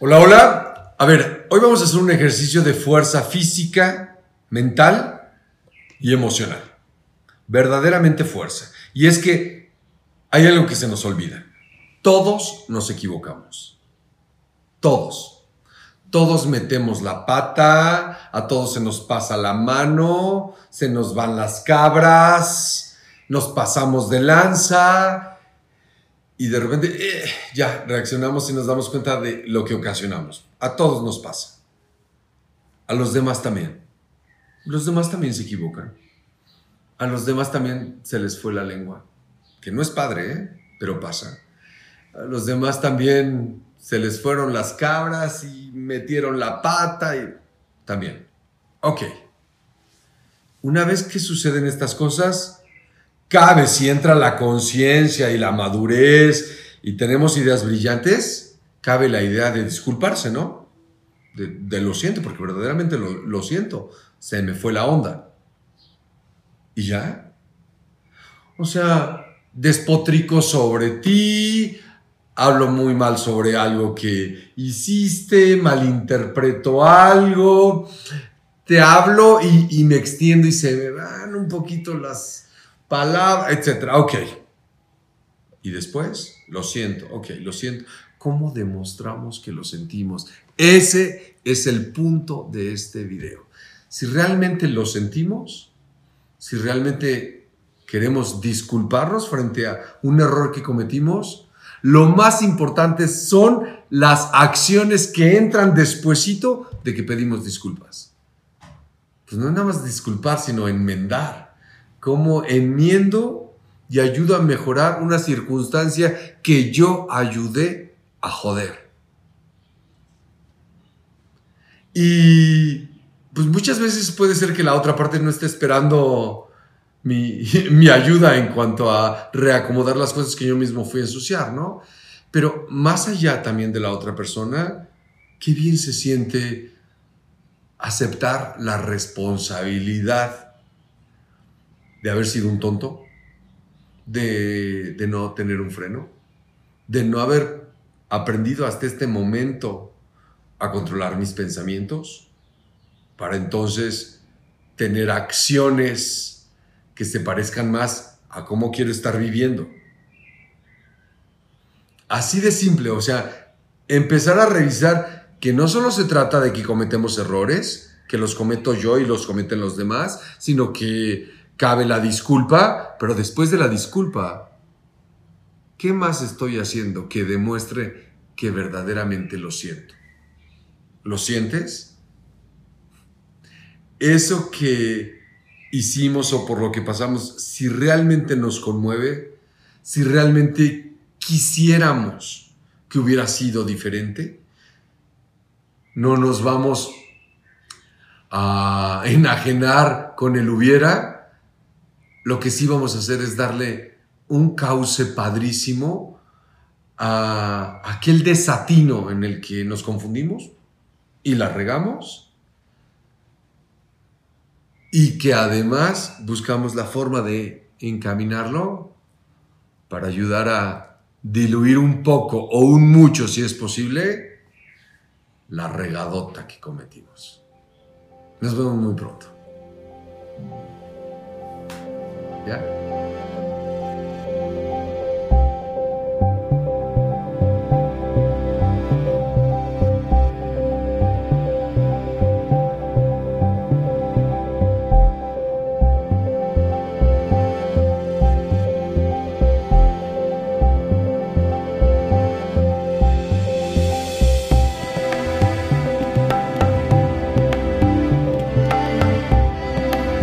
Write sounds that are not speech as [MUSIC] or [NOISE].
Hola, hola. A ver, hoy vamos a hacer un ejercicio de fuerza física, mental y emocional. Verdaderamente fuerza. Y es que hay algo que se nos olvida. Todos nos equivocamos. Todos. Todos metemos la pata, a todos se nos pasa la mano, se nos van las cabras, nos pasamos de lanza, y de repente eh, ya reaccionamos y nos damos cuenta de lo que ocasionamos. A todos nos pasa. A los demás también. Los demás también se equivocan. A los demás también se les fue la lengua. Que no es padre, ¿eh? pero pasa. A los demás también se les fueron las cabras y metieron la pata y también. Ok. Una vez que suceden estas cosas, cabe si entra la conciencia y la madurez y tenemos ideas brillantes, cabe la idea de disculparse, ¿no? De, lo siento, porque verdaderamente lo, siento, se me fue la onda. ¿Y ya? O sea, despotrico sobre ti, hablo muy mal sobre algo que hiciste, malinterpreto algo, te hablo y me extiendo y se me van un poquito las, palabra, etcétera. Ok. Y después, lo siento, ok, lo siento. ¿Cómo demostramos que lo sentimos? Ese es el punto de este video. Si realmente lo sentimos, si realmente queremos disculparnos frente a un error que cometimos, lo más importante son las acciones que entran despuesito de que pedimos disculpas. Pues no nada más disculpar, sino enmendar cómo enmiendo y ayudo a mejorar una circunstancia que yo ayudé a joder. Y pues muchas veces puede ser que la otra parte no esté esperando mi, [LAUGHS] mi, ayuda en cuanto a reacomodar las cosas que yo mismo fui a ensuciar, ¿no? Pero más allá también de la otra persona, qué bien se siente aceptar la responsabilidad de haber sido un tonto, de, no tener un freno, de no haber aprendido hasta este momento a controlar mis pensamientos, para entonces tener acciones que se parezcan más a cómo quiero estar viviendo. Así de simple, o sea, empezar a revisar que no solo se trata de que cometemos errores, que los cometo yo y los cometen los demás, sino que cabe la disculpa, pero después de la disculpa, ¿qué más estoy haciendo que demuestre que verdaderamente lo siento? ¿Lo sientes? Eso que hicimos o por lo que pasamos, si realmente nos conmueve, si realmente quisiéramos que hubiera sido diferente, no nos vamos a enajenar con el hubiera, lo que sí vamos a hacer es darle un cauce padrísimo a aquel desatino en el que nos confundimos y la regamos y que además buscamos la forma de encaminarlo para ayudar a diluir un poco o un mucho, si es posible, la regadota que cometimos. Nos vemos muy pronto. Yeah.